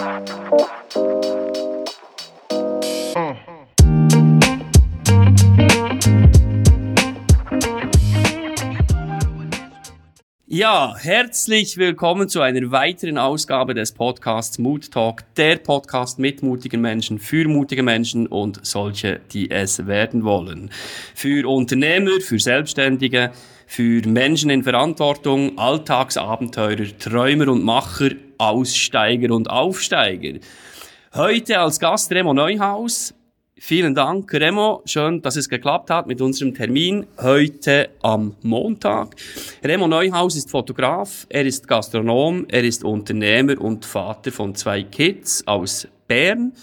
Ja, herzlich willkommen zu einer weiteren Ausgabe des Podcasts Mood Talk, der Podcast mit mutigen Menschen, für mutige Menschen und solche, die es werden wollen. Für Unternehmer, für Selbstständige, für Menschen in Verantwortung, Alltagsabenteurer, Träumer und Macher, Aussteiger und Aufsteiger. Heute als Gast Remo Neuhaus, Vielen Dank, Remo. Schön, dass es geklappt hat mit unserem Termin heute am Montag. Remo Neuhaus ist Fotograf, er ist Gastronom, er ist Unternehmer und Vater von zwei Kids aus Bern.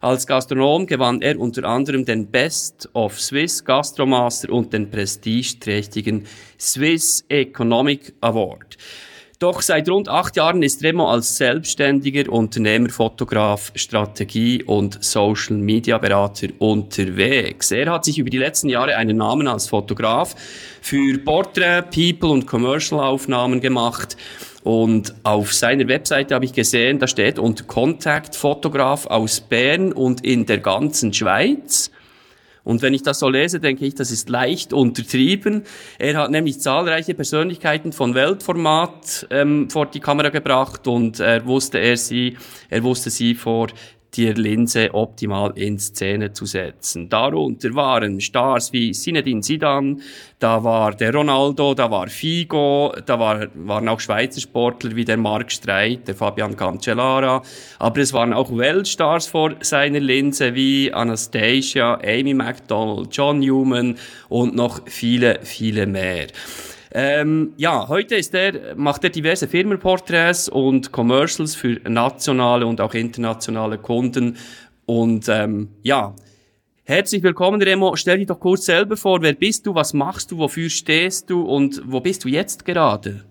Als Gastronom gewann er unter anderem den Best of Swiss Gastromaster und den prestigeträchtigen Swiss Economic Award. Doch seit rund acht Jahren ist Remo als selbstständiger Unternehmer, Fotograf, Strategie und Social Media Berater unterwegs. Er hat sich über die letzten Jahre einen Namen als Fotograf für Portrait, People und Commercial Aufnahmen gemacht. Und auf seiner Webseite habe ich gesehen, da steht unter Contact Fotograf aus Bern und in der ganzen Schweiz. Und wenn ich das so lese, denke ich, das ist leicht untertrieben. Er hat nämlich zahlreiche Persönlichkeiten von Weltformat ähm, vor die Kamera gebracht und er wusste er sie, er wusste sie vor die Linse optimal in Szene zu setzen. Darunter waren Stars wie Zinedine Zidane, da war der Ronaldo, da war Figo, da war, waren auch Schweizer Sportler wie der Marc Streit, der Fabian Cancellara, aber es waren auch Weltstars vor seiner Linse wie Anastasia, Amy McDonald, John Newman und noch viele, viele mehr. Ähm, ja, heute ist er, macht er diverse Firmenporträts und Commercials für nationale und auch internationale Kunden. Und ähm, ja, herzlich willkommen, Remo. Stell dich doch kurz selber vor. Wer bist du? Was machst du? Wofür stehst du? Und wo bist du jetzt gerade?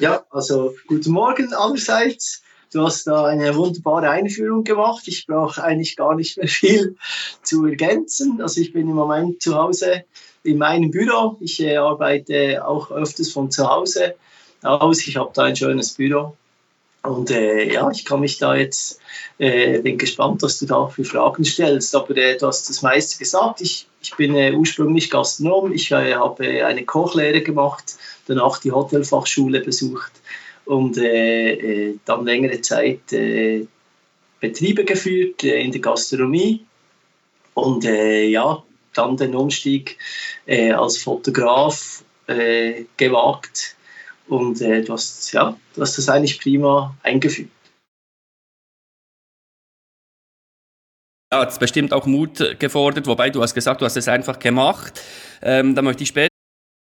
Ja, also guten Morgen allerseits. Du hast da eine wunderbare Einführung gemacht. Ich brauche eigentlich gar nicht mehr viel zu ergänzen. Also ich bin im Moment zu Hause in meinem Büro. Ich äh, arbeite auch öfters von zu Hause aus. Ich habe da ein schönes Büro. Und äh, ja, ich kann mich da jetzt, äh, bin gespannt, was du da für Fragen stellst. Aber äh, du hast das meiste gesagt. Ich, ich bin äh, ursprünglich Gastronom. Ich äh, habe eine Kochlehre gemacht, danach die Hotelfachschule besucht und äh, äh, dann längere Zeit äh, Betriebe geführt äh, in der Gastronomie. Und äh, ja, dann den Umstieg äh, als Fotograf äh, gewagt und äh, du, hast, ja, du hast das eigentlich prima eingeführt. Ja, hat bestimmt auch Mut gefordert, wobei du hast gesagt, du hast es einfach gemacht. Ähm, da möchte ich später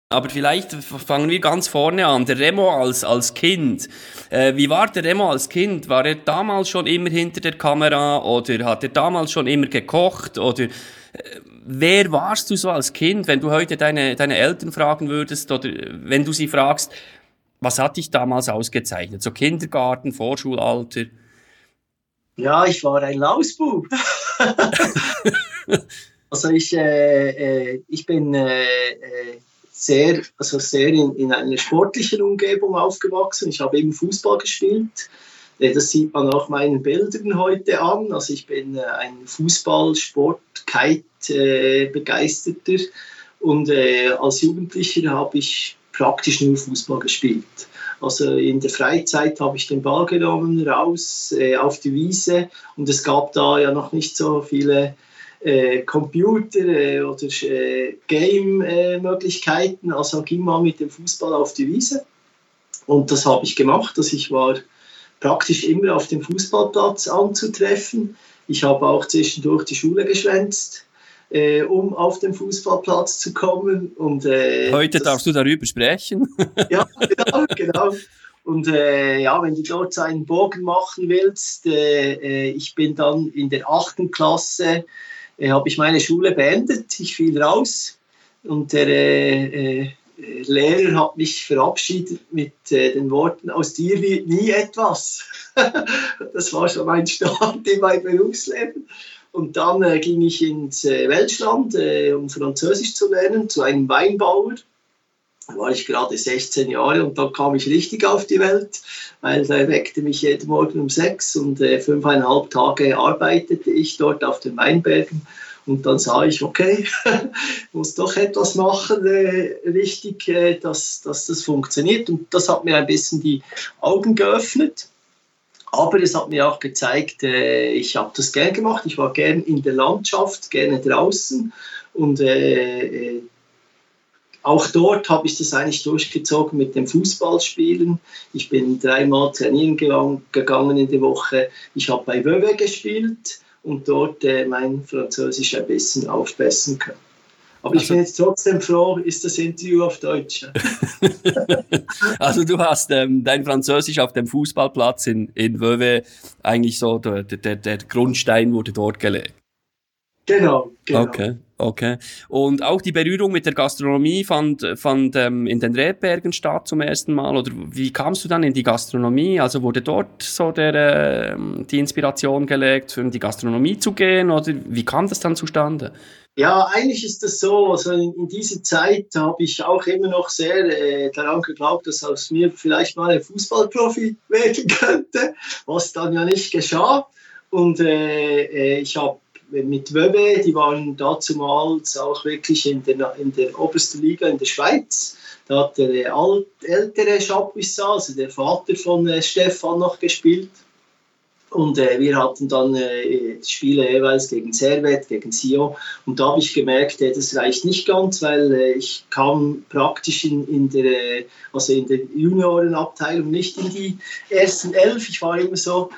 aber vielleicht fangen wir ganz vorne an. Der Remo als, als Kind. Äh, wie war der Remo als Kind? War er damals schon immer hinter der Kamera oder hat er damals schon immer gekocht? Oder äh, wer warst du so als Kind, wenn du heute deine, deine Eltern fragen würdest oder wenn du sie fragst, was hat dich damals ausgezeichnet? So Kindergarten, Vorschulalter? Ja, ich war ein Lausbub. also ich, äh, äh, ich bin äh, äh, sehr, also sehr in, in einer sportlichen Umgebung aufgewachsen. Ich habe eben Fußball gespielt. Äh, das sieht man auch meinen Bildern heute an. Also ich bin äh, ein Fußballsport, Kite-begeisterter äh, und als Jugendlicher habe ich praktisch nur Fußball gespielt. Also in der Freizeit habe ich den Ball genommen, raus auf die Wiese und es gab da ja noch nicht so viele äh, Computer äh, oder äh, Game-Möglichkeiten. also ging man mit dem Fußball auf die Wiese. Und das habe ich gemacht. Also ich war praktisch immer auf dem Fußballplatz anzutreffen. Ich habe auch zwischendurch die Schule geschwänzt. Äh, um auf den Fußballplatz zu kommen. Und, äh, Heute das, darfst du darüber sprechen. ja, genau, genau. Und äh, ja, wenn du dort einen Bogen machen willst, äh, äh ich bin dann in der achten Klasse äh, habe ich meine Schule beendet. Ich fiel raus und der Lehrer hat mich verabschiedet mit äh, den Worten, aus dir wird nie etwas. das war schon mein Start in meinem Berufsleben. Und dann äh, ging ich ins äh, Welschland, um Französisch zu lernen, zu einem Weinbauer. Da war ich gerade 16 Jahre und dann kam ich richtig auf die Welt, weil da weckte mich jeden Morgen um sechs und äh, fünfeinhalb Tage arbeitete ich dort auf den Weinbergen. Und dann sah ich, okay, muss doch etwas machen, äh, richtig, äh, dass, dass das funktioniert. Und das hat mir ein bisschen die Augen geöffnet. Aber es hat mir auch gezeigt, äh, ich habe das gern gemacht. Ich war gern in der Landschaft, gerne draußen. Und äh, äh, auch dort habe ich das eigentlich durchgezogen mit dem Fußballspielen. Ich bin dreimal trainieren gegangen in der Woche. Ich habe bei Wöwe gespielt und dort äh, mein Französisch ein bisschen aufbessern können. Aber also, ich bin jetzt trotzdem froh, ist das Interview auf Deutsch. also du hast ähm, dein Französisch auf dem Fußballplatz in, in Wöwe eigentlich so, der, der, der Grundstein wurde dort gelegt. Genau, genau. Okay, okay. Und auch die Berührung mit der Gastronomie fand, fand ähm, in den Rebbergen statt zum ersten Mal? Oder wie kamst du dann in die Gastronomie? Also wurde dort so der, äh, die Inspiration gelegt, in die Gastronomie zu gehen? Oder wie kam das dann zustande? Ja, eigentlich ist das so. Also in, in dieser Zeit habe ich auch immer noch sehr äh, daran geglaubt, dass aus mir vielleicht mal ein Fußballprofi werden könnte, was dann ja nicht geschah. Und äh, äh ich habe mit Wöbe, die waren dazumals auch wirklich in der, in der obersten Liga in der Schweiz. Da hat der alt, ältere Chapuisat, also der Vater von äh, Stefan, noch gespielt. Und äh, wir hatten dann äh, Spiele jeweils gegen Servet, gegen Sion. Und da habe ich gemerkt, äh, das reicht nicht ganz, weil äh, ich kam praktisch in, in, der, also in der Juniorenabteilung nicht in die ersten elf. Ich war immer so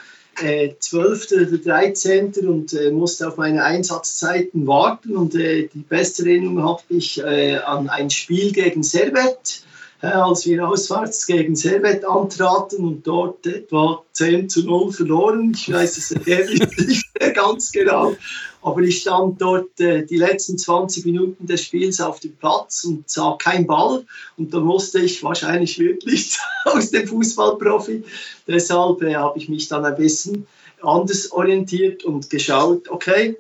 äh, 12. oder 13. und äh, musste auf meine Einsatzzeiten warten. Und äh, die beste Erinnerung habe ich äh, an ein Spiel gegen Servet, äh, als wir auswärts gegen Servet antraten und dort etwa 10 zu 0 verloren. Ich weiß Ergebnis nicht ganz genau. Aber ich stand dort äh, die letzten 20 Minuten des Spiels auf dem Platz und sah keinen Ball. Und da musste ich wahrscheinlich wirklich aus dem Fußballprofi. Deshalb äh, habe ich mich dann ein bisschen anders orientiert und geschaut, okay,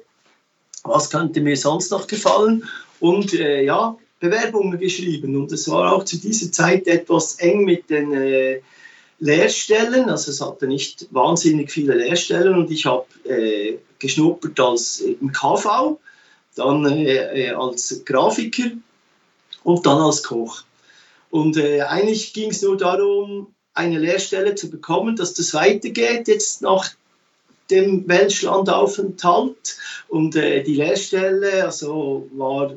was könnte mir sonst noch gefallen? Und äh, ja, Bewerbungen geschrieben. Und es war auch zu dieser Zeit etwas eng mit den äh, Lehrstellen. Also es hatte nicht wahnsinnig viele Lehrstellen und ich habe äh, geschnuppert als im KV, dann äh, äh, als Grafiker und dann als Koch. Und äh, eigentlich ging es nur darum, eine Lehrstelle zu bekommen, dass das weitergeht jetzt nach dem Welschlandaufenthalt. Und äh, die Lehrstelle also war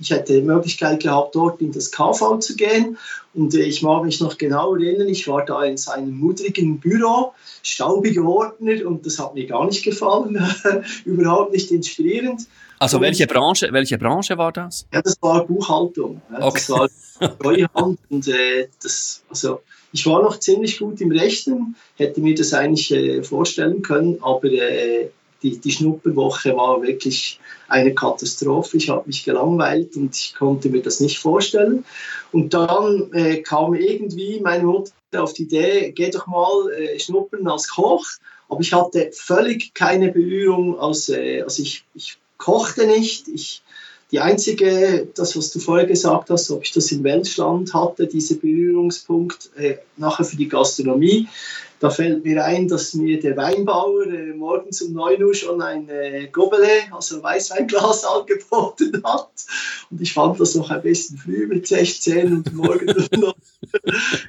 ich hätte die Möglichkeit gehabt, dort in das KV zu gehen. Und äh, ich mag mich noch genau erinnern, ich war da in seinem mudrigen Büro, staubige Ordner, und das hat mir gar nicht gefallen, überhaupt nicht inspirierend. Also welche Branche, welche Branche war das? Ja, das war Buchhaltung. Okay. Das war Treuhand und äh, das, also ich war noch ziemlich gut im Rechnen, hätte mir das eigentlich äh, vorstellen können, aber äh, die, die Schnupperwoche war wirklich eine Katastrophe. Ich habe mich gelangweilt und ich konnte mir das nicht vorstellen. Und dann äh, kam irgendwie meine Mutter auf die Idee, geh doch mal äh, schnuppern als Koch. Aber ich hatte völlig keine Berührung, als, äh, also ich, ich kochte nicht. Ich, die einzige, das was du vorher gesagt hast, ob ich das in Welschland hatte, dieser Berührungspunkt äh, nachher für die Gastronomie, da fällt mir ein, dass mir der Weinbauer äh, morgens um 9 Uhr schon ein äh, Gobele, also Weißweinglas, angeboten hat. Und ich fand das noch ein bisschen früh mit 16 und morgen noch.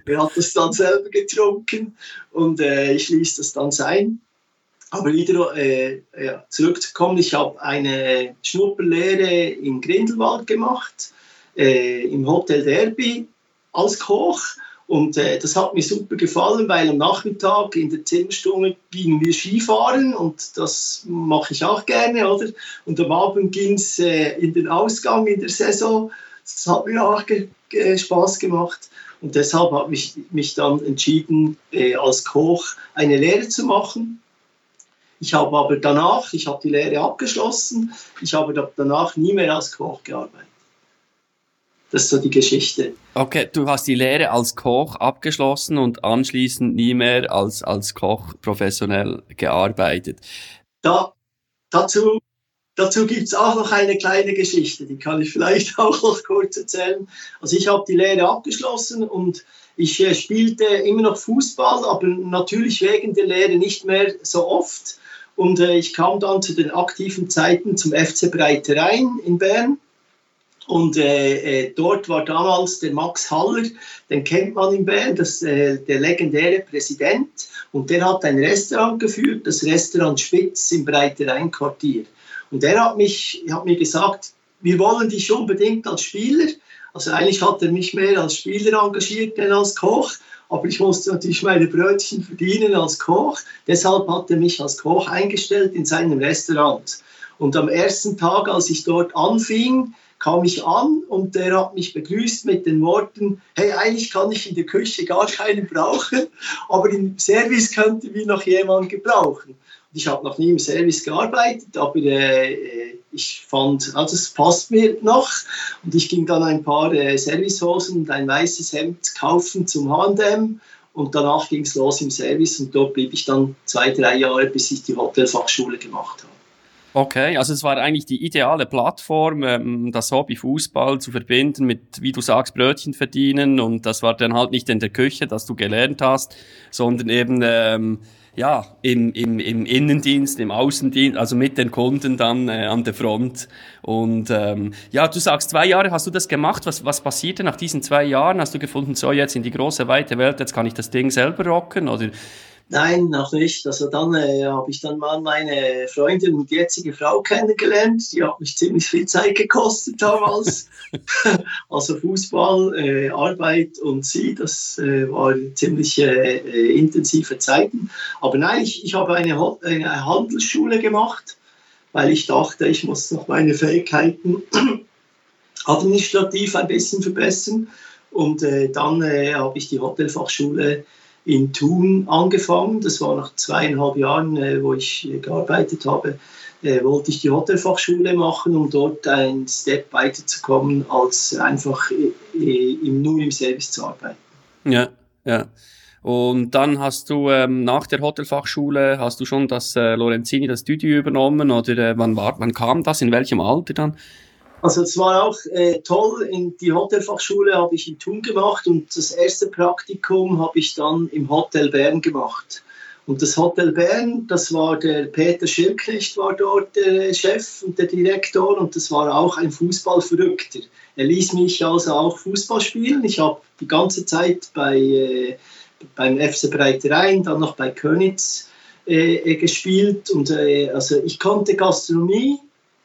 er hat das dann selber getrunken und äh, ich ließ das dann sein. Aber wieder äh, ja, zurückzukommen, ich habe eine Schnupperlehre in Grindelwald gemacht, äh, im Hotel Derby als Koch. Und äh, das hat mir super gefallen, weil am Nachmittag in der Zimmerstunde gingen wir Skifahren und das mache ich auch gerne, oder? Und am Abend ging es äh, in den Ausgang in der Saison. Das hat mir auch ge ge Spaß gemacht. Und deshalb habe ich mich dann entschieden, äh, als Koch eine Lehre zu machen. Ich habe aber danach, ich habe die Lehre abgeschlossen, ich habe danach nie mehr als Koch gearbeitet. Das ist so die Geschichte. Okay, du hast die Lehre als Koch abgeschlossen und anschließend nie mehr als, als Koch professionell gearbeitet. Da, dazu, dazu gibt es auch noch eine kleine Geschichte, die kann ich vielleicht auch noch kurz erzählen. Also ich habe die Lehre abgeschlossen und ich äh, spielte immer noch Fußball, aber natürlich wegen der Lehre nicht mehr so oft. Und äh, ich kam dann zu den aktiven Zeiten zum FC Breiterein in Bern. Und äh, äh, dort war damals der Max Haller, den kennt man in Bern, das, äh, der legendäre Präsident. Und der hat ein Restaurant geführt, das Restaurant Spitz im Breiterein-Quartier. Und der hat, mich, hat mir gesagt, wir wollen dich unbedingt als Spieler. Also eigentlich hat er mich mehr als Spieler engagiert denn als Koch aber ich musste natürlich meine Brötchen verdienen als Koch. Deshalb hat er mich als Koch eingestellt in seinem Restaurant. Und am ersten Tag, als ich dort anfing, kam ich an und der hat mich begrüßt mit den Worten, hey, eigentlich kann ich in der Küche gar keinen brauchen, aber im Service könnte mir noch jemand gebrauchen. Ich habe noch nie im Service gearbeitet, aber äh, ich fand, also es passt mir noch. Und ich ging dann ein paar äh, Servicehosen und ein weißes Hemd kaufen zum H&M. Und danach ging es los im Service und dort blieb ich dann zwei, drei Jahre, bis ich die Hotelfachschule gemacht habe. Okay, also es war eigentlich die ideale Plattform, ähm, das Hobby Fußball zu verbinden mit, wie du sagst, Brötchen verdienen. Und das war dann halt nicht in der Küche, dass du gelernt hast, sondern eben ähm, ja, im, im, im Innendienst, im Außendienst, also mit den Kunden dann äh, an der Front. Und ähm, ja, du sagst, zwei Jahre hast du das gemacht. Was, was passierte nach diesen zwei Jahren? Hast du gefunden, so jetzt in die große, weite Welt, jetzt kann ich das Ding selber rocken? Oder Nein, noch nicht. Also dann äh, habe ich dann mal meine Freundin und jetzige Frau kennengelernt. Die hat mich ziemlich viel Zeit gekostet damals. also Fußball, äh, Arbeit und sie, das äh, waren ziemlich äh, intensive Zeiten. Aber nein, ich, ich habe eine, eine Handelsschule gemacht, weil ich dachte, ich muss noch meine Fähigkeiten administrativ ein bisschen verbessern. Und äh, dann äh, habe ich die Hotelfachschule in Thun angefangen. Das war nach zweieinhalb Jahren, äh, wo ich äh, gearbeitet habe, äh, wollte ich die Hotelfachschule machen, um dort einen Step weiterzukommen, als einfach im, nur im Service zu arbeiten. Ja, ja. Und dann hast du ähm, nach der Hotelfachschule hast du schon das äh, Lorenzini, das Studio übernommen oder äh, wann war, wann kam das? In welchem Alter dann? Also es war auch äh, toll. In die Hotelfachschule habe ich in Thun gemacht und das erste Praktikum habe ich dann im Hotel Bern gemacht. Und das Hotel Bern, das war der Peter Schilknecht, war dort der Chef und der Direktor und das war auch ein Fußballverrückter. Er ließ mich also auch Fußball spielen. Ich habe die ganze Zeit bei, äh, beim FC Breiterein, dann noch bei Könitz äh, gespielt und äh, also ich konnte Gastronomie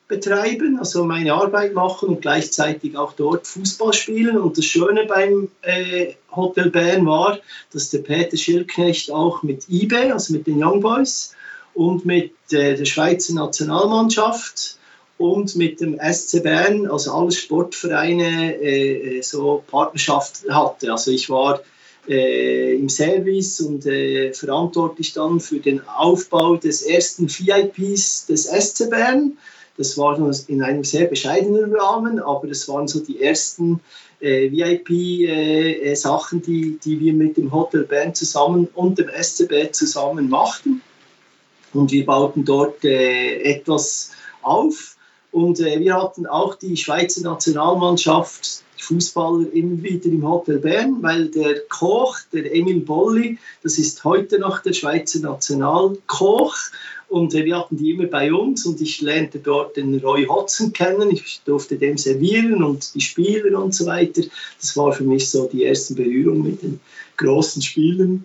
betreiben, also meine Arbeit machen und gleichzeitig auch dort Fußball spielen. Und das Schöne beim äh, Hotel Bern war, dass der Peter Schilknecht auch mit eBay, also mit den Young Boys und mit äh, der Schweizer Nationalmannschaft und mit dem SC Bern, also alle Sportvereine, äh, äh, so Partnerschaft hatte. Also ich war äh, im Service und äh, verantwortlich dann für den Aufbau des ersten VIPs des SC Bern das war in einem sehr bescheidenen Rahmen, aber das waren so die ersten äh, VIP-Sachen, äh, äh die, die wir mit dem Hotel Bern zusammen und dem SCB zusammen machten. Und wir bauten dort äh, etwas auf. Und äh, wir hatten auch die Schweizer Nationalmannschaft Fußballer immer wieder im Hotel Bern, weil der Koch, der Emil Bolli, das ist heute noch der Schweizer Nationalkoch, und wir hatten die immer bei uns und ich lernte dort den Roy Hodgson kennen. Ich durfte dem servieren und die Spieler und so weiter. Das war für mich so die erste Berührung mit den großen Spielern.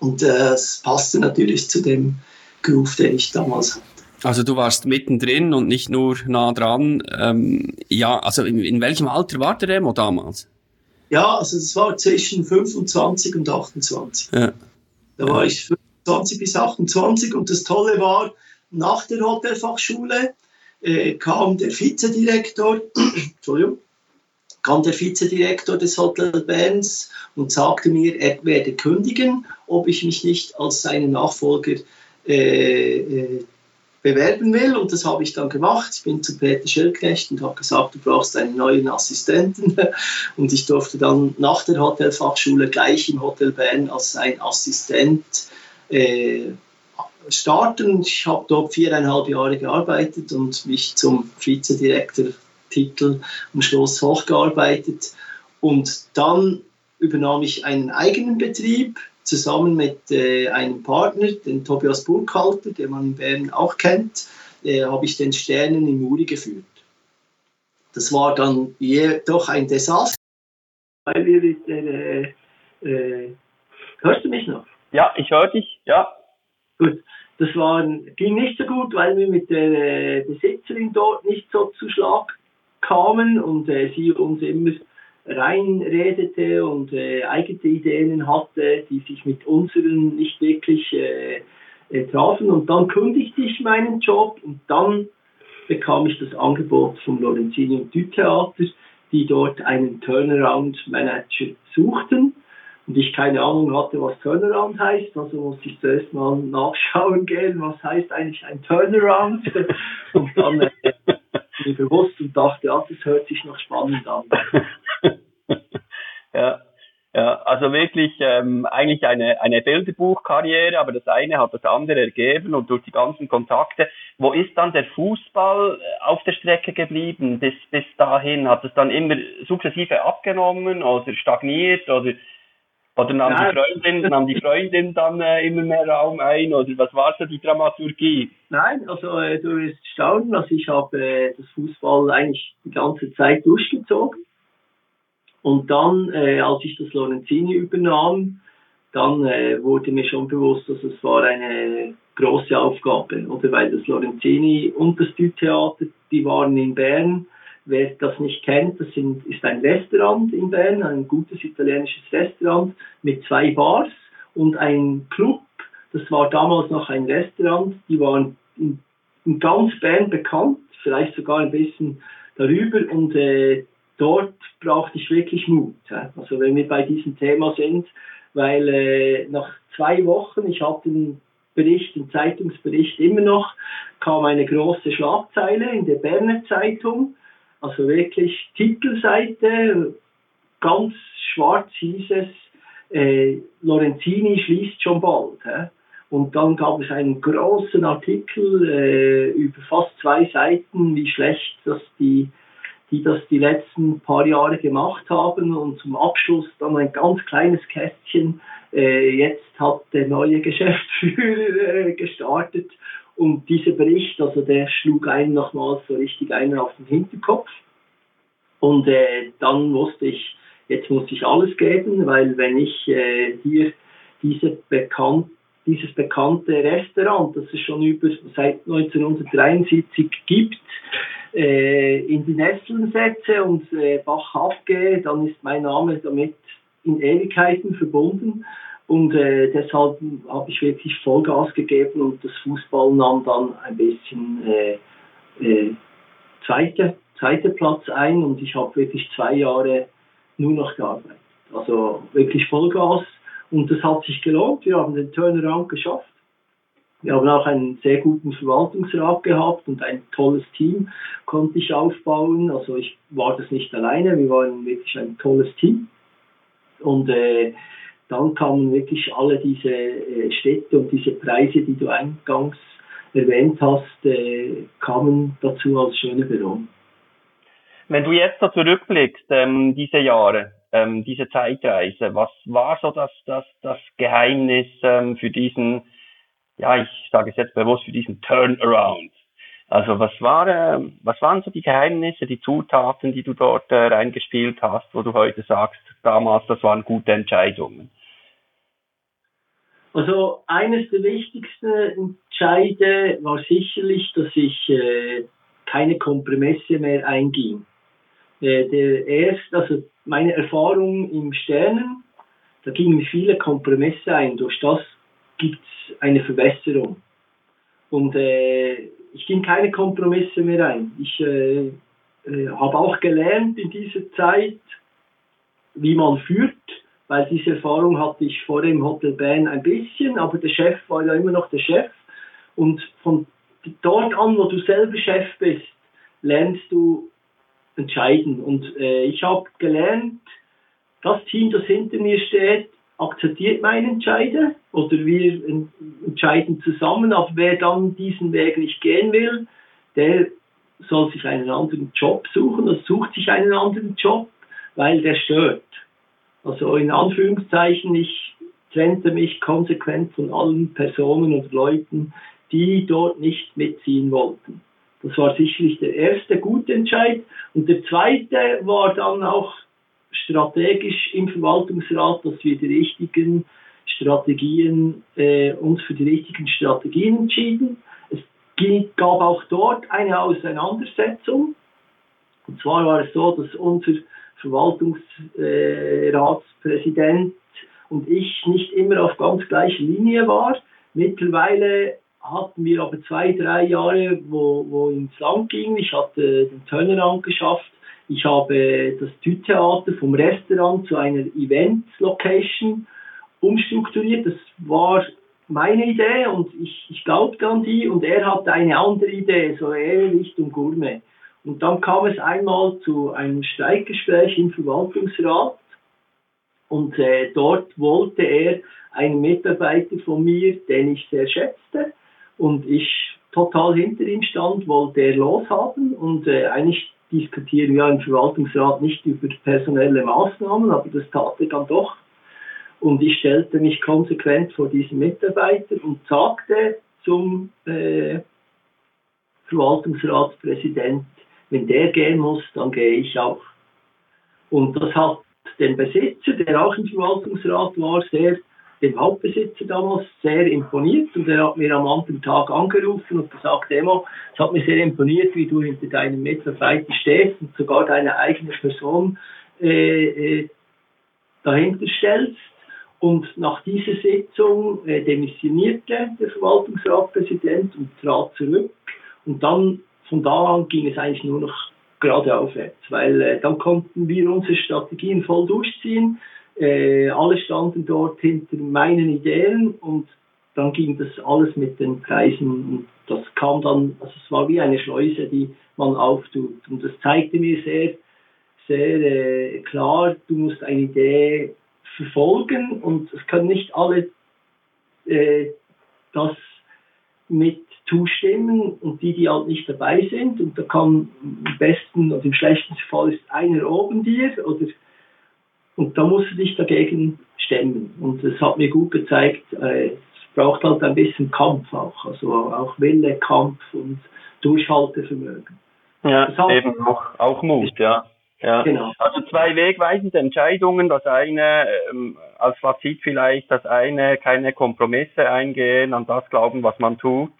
Und äh, es passte natürlich zu dem Groove, den ich damals hatte. Also du warst mittendrin und nicht nur nah dran. Ähm, ja, also in, in, welchem Alter war der Remo damals? Ja, also es war zwischen 25 und 28. Ja. Da war ich 20 bis 28. Und das Tolle war, nach der Hotelfachschule äh, kam der Vizedirektor, Entschuldigung, kam der Vizedirektor des Hotel Berns und sagte mir, er werde kündigen, ob ich mich nicht als seinen Nachfolger äh, äh, bewerben will. Und das habe ich dann gemacht. Ich bin zu Peter Schellknecht und habe gesagt, du brauchst einen neuen Assistenten. Und ich durfte dann nach der Hotelfachschule gleich im Hotel Bern als ein Assistent äh, starten. Ich habe dort viereinhalb Jahre gearbeitet und mich zum Vizedirektor-Titel am Schluss hochgearbeitet. Und dann übernahm ich einen eigenen Betrieb zusammen mit äh, einem Partner, den Tobias Burkhalter, den man in Bern auch kennt, äh, habe ich den Sternen in Muri geführt. Das war dann je, doch ein Desaster, weil wir mit der, äh, äh, hörst du mich noch? Ja, ich höre dich, ja. Gut, das war, ging nicht so gut, weil wir mit der äh, Besitzerin dort nicht so zu Schlag kamen und äh, sie uns immer reinredete und äh, eigene Ideen hatte, die sich mit unseren nicht wirklich äh, äh, trafen. Und dann kündigte ich meinen Job und dann bekam ich das Angebot vom Lorenzini und Dü Theater, die dort einen Turnaround Manager suchten. Und ich keine Ahnung hatte, was Turnaround heißt, also musste ich zuerst mal nachschauen gehen, was heißt eigentlich ein Turnaround. und dann äh, bin ich bewusst und dachte, ja, das hört sich noch spannend an. ja. Ja, also wirklich ähm, eigentlich eine, eine Bilderbuchkarriere, aber das eine hat das andere ergeben und durch die ganzen Kontakte. Wo ist dann der Fußball äh, auf der Strecke geblieben bis, bis dahin? Hat es dann immer sukzessive abgenommen oder stagniert oder, oder nahm, die Freundin, nahm die Freundin dann äh, immer mehr Raum ein oder was war so die Dramaturgie? Nein, also äh, du wirst staunen, also ich habe äh, das Fußball eigentlich die ganze Zeit durchgezogen und dann, äh, als ich das Lorenzini übernahm, dann äh, wurde mir schon bewusst, dass es war eine große Aufgabe, oder weil das Lorenzini und das Dü-Theater, die waren in Bern. Wer das nicht kennt, das sind, ist ein Restaurant in Bern, ein gutes italienisches Restaurant mit zwei Bars und ein Club. Das war damals noch ein Restaurant. Die waren in, in ganz Bern bekannt, vielleicht sogar ein bisschen darüber. Und äh, dort brauchte ich wirklich Mut. Also wenn wir bei diesem Thema sind, weil äh, nach zwei Wochen, ich hatte den Bericht, den Zeitungsbericht immer noch, kam eine große Schlagzeile in der Berner Zeitung, also wirklich Titelseite, ganz schwarz hieß es, äh, Lorenzini schließt schon bald. Hä? Und dann gab es einen großen Artikel äh, über fast zwei Seiten, wie schlecht das die die das die letzten paar Jahre gemacht haben und zum Abschluss dann ein ganz kleines Kästchen. Äh, jetzt hat der neue Geschäftsführer äh, gestartet und dieser Bericht, also der schlug einen nochmals so richtig einen auf den Hinterkopf. Und äh, dann wusste ich, jetzt muss ich alles geben, weil wenn ich äh, hier diese bekannt, dieses bekannte Restaurant, das es schon über seit 1973 gibt, äh, in die Nesseln setze und äh, Bach abgehe, dann ist mein Name damit in Ewigkeiten verbunden. Und äh, deshalb habe ich wirklich Vollgas gegeben und das Fußball nahm dann ein bisschen äh, äh, zweite, zweite Platz ein und ich habe wirklich zwei Jahre nur noch gearbeitet. Also wirklich Vollgas und das hat sich gelohnt. Wir haben den Turnaround geschafft. Wir haben auch einen sehr guten Verwaltungsrat gehabt und ein tolles Team konnte ich aufbauen. Also ich war das nicht alleine, wir waren wirklich ein tolles Team. Und äh, dann kamen wirklich alle diese äh, Städte und diese Preise, die du eingangs erwähnt hast, äh, kamen dazu als schöne Belohnung. Wenn du jetzt so zurückblickst, ähm, diese Jahre, ähm, diese Zeitreise, was war so das, das, das Geheimnis ähm, für diesen ja, ich sage es jetzt bewusst für diesen Turnaround. Also was war, äh, was waren so die Geheimnisse, die Zutaten, die du dort äh, reingespielt hast, wo du heute sagst, damals, das waren gute Entscheidungen? Also eines der wichtigsten Entscheide war sicherlich, dass ich äh, keine Kompromisse mehr einging. Äh, der erst, also meine Erfahrung im Sternen, da gingen viele Kompromisse ein. Durch das gibt es eine Verbesserung. Und äh, ich ging keine Kompromisse mehr ein. Ich äh, äh, habe auch gelernt in dieser Zeit, wie man führt, weil diese Erfahrung hatte ich vor dem Hotel Bern ein bisschen, aber der Chef war ja immer noch der Chef. Und von dort an, wo du selber Chef bist, lernst du entscheiden. Und äh, ich habe gelernt, das Team, das hinter mir steht, akzeptiert meine Entscheide oder wir entscheiden zusammen, aber wer dann diesen Weg nicht gehen will, der soll sich einen anderen Job suchen oder sucht sich einen anderen Job, weil der stört. Also in Anführungszeichen, ich trennte mich konsequent von allen Personen und Leuten, die dort nicht mitziehen wollten. Das war sicherlich der erste gute Entscheid. Und der zweite war dann auch strategisch im Verwaltungsrat, dass wir die richtigen Strategien, äh, uns für die richtigen Strategien entschieden. Es gab auch dort eine Auseinandersetzung. Und zwar war es so, dass unser Verwaltungsratspräsident äh, und ich nicht immer auf ganz gleicher Linie war. Mittlerweile hatten wir aber zwei, drei Jahre, wo, wo ins Land ging. Ich hatte den Turnaround geschafft. Ich habe das Tü-Theater vom Restaurant zu einer Event-Location umstrukturiert. Das war meine Idee und ich, ich glaubte an die und er hatte eine andere Idee, so eher Richtung Gourmet. Und dann kam es einmal zu einem Streikgespräch im Verwaltungsrat. Und äh, dort wollte er einen Mitarbeiter von mir, den ich sehr schätzte. Und ich total hinter ihm stand, wollte er loshaben. Und äh, eigentlich diskutieren wir im Verwaltungsrat nicht über personelle Maßnahmen, aber das tat er dann doch. Und ich stellte mich konsequent vor diesen Mitarbeiter und sagte zum äh, Verwaltungsratspräsident, wenn der gehen muss, dann gehe ich auch. Und das hat den Besitzer, der auch im Verwaltungsrat war, sehr, dem Hauptbesitzer damals sehr imponiert und er hat mir am anderen Tag angerufen und gesagt, Emo, es hat mir sehr imponiert, wie du hinter deinem Mitarbeiter stehst und sogar deine eigene Person äh, äh, dahinter stellst. Und nach dieser Sitzung äh, demissionierte der Verwaltungsratpräsident und trat zurück. Und dann von da an ging es eigentlich nur noch geradeaufwärts, weil äh, dann konnten wir unsere Strategien voll durchziehen. Äh, alle standen dort hinter meinen Ideen und dann ging das alles mit den Preisen und das kam dann, also es war wie eine Schleuse, die man auftut. Und das zeigte mir sehr, sehr äh, klar, du musst eine Idee verfolgen und es können nicht alle äh, das mit zustimmen und die, die halt nicht dabei sind, und da kann im besten oder im schlechtesten Fall ist einer oben dir, oder, und da musst du dich dagegen stemmen. Und es hat mir gut gezeigt, äh, es braucht halt ein bisschen Kampf auch, also auch Wille, Kampf und Durchhaltevermögen. Ja, eben auch, auch Mut, ja. Ja. Genau. Also zwei wegweisende Entscheidungen. Das eine, ähm, als Fazit vielleicht, das eine, keine Kompromisse eingehen, an das glauben, was man tut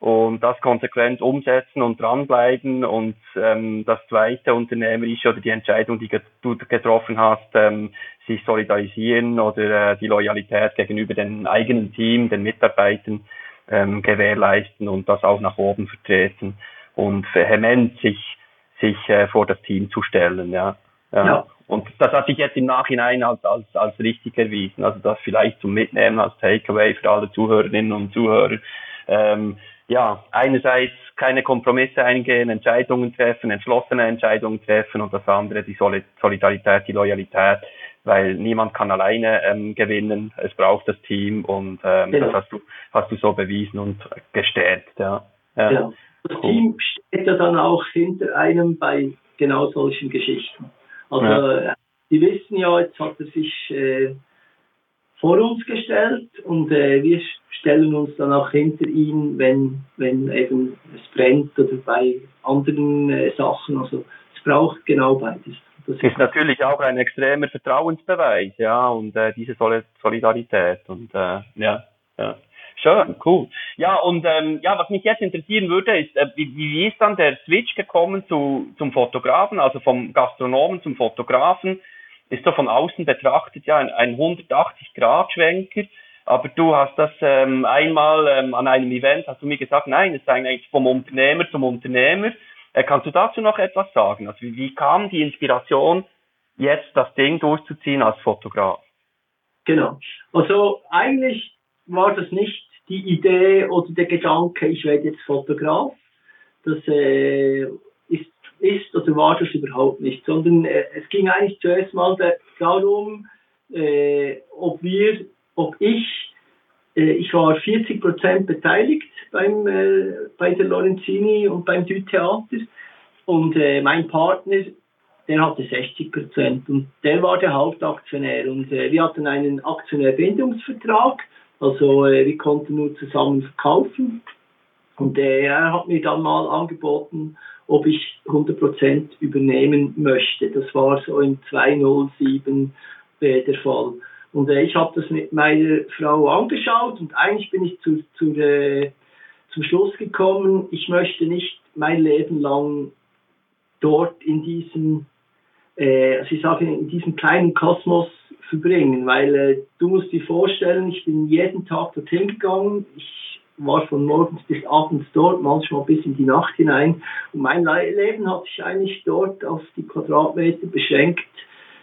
und das konsequent umsetzen und dranbleiben und ähm, das zweite unternehmerische oder die Entscheidung, die du getroffen hast, ähm, sich solidarisieren oder äh, die Loyalität gegenüber dem eigenen Team, den Mitarbeitern ähm, gewährleisten und das auch nach oben vertreten und vehement sich sich äh, vor das Team zu stellen, ja. ja. ja. Und das hat sich jetzt im Nachhinein als, als, als richtig erwiesen. Also das vielleicht zum Mitnehmen als Takeaway für alle Zuhörerinnen und Zuhörer. Ähm, ja, einerseits keine Kompromisse eingehen, Entscheidungen treffen, entschlossene Entscheidungen treffen und das andere die Solidarität, die Loyalität, weil niemand kann alleine ähm, gewinnen. Es braucht das Team und ähm, genau. das hast du, hast du so bewiesen und gestärkt. Ja. ja. Genau. Das cool. Team steht ja dann auch hinter einem bei genau solchen Geschichten. Also ja. die wissen ja, jetzt hat er sich äh, vor uns gestellt und äh, wir stellen uns dann auch hinter ihn, wenn, wenn eben es brennt oder bei anderen äh, Sachen. Also es braucht genau beides. Das ist natürlich auch ein extremer Vertrauensbeweis, ja, und äh, diese Solidarität und äh, ja, ja. Schön, cool. Ja, und ähm, ja, was mich jetzt interessieren würde, ist, äh, wie, wie ist dann der Switch gekommen zu, zum Fotografen, also vom Gastronomen zum Fotografen? Ist so von außen betrachtet ja ein, ein 180-Grad-Schwenker. Aber du hast das ähm, einmal ähm, an einem Event, hast du mir gesagt, nein, es ist eigentlich vom Unternehmer zum Unternehmer. Äh, kannst du dazu noch etwas sagen? Also wie, wie kam die Inspiration, jetzt das Ding durchzuziehen als Fotograf? Genau. Also eigentlich war das nicht die Idee oder der Gedanke, ich werde jetzt Fotograf. Das äh, ist, ist oder war das überhaupt nicht, sondern äh, es ging eigentlich zuerst mal darum, äh, ob wir, ob ich, äh, ich war 40 Prozent beteiligt beim, äh, bei der Lorenzini und beim Dü-Theater und äh, mein Partner, der hatte 60 Prozent. Und der war der Hauptaktionär. Und äh, wir hatten einen Aktionärbindungsvertrag, also äh, wir konnten nur zusammen verkaufen und äh, er hat mir dann mal angeboten, ob ich 100% übernehmen möchte. Das war so in 2007 äh, der Fall. Und äh, ich habe das mit meiner Frau angeschaut und eigentlich bin ich zu, zu, äh, zum Schluss gekommen, ich möchte nicht mein Leben lang dort in diesem, äh, also ich sage, in diesem kleinen Kosmos verbringen, weil äh, du musst dir vorstellen, ich bin jeden Tag dorthin gegangen, ich war von morgens bis abends dort, manchmal bis in die Nacht hinein. Und mein Leben hat sich eigentlich dort auf die Quadratmeter beschränkt,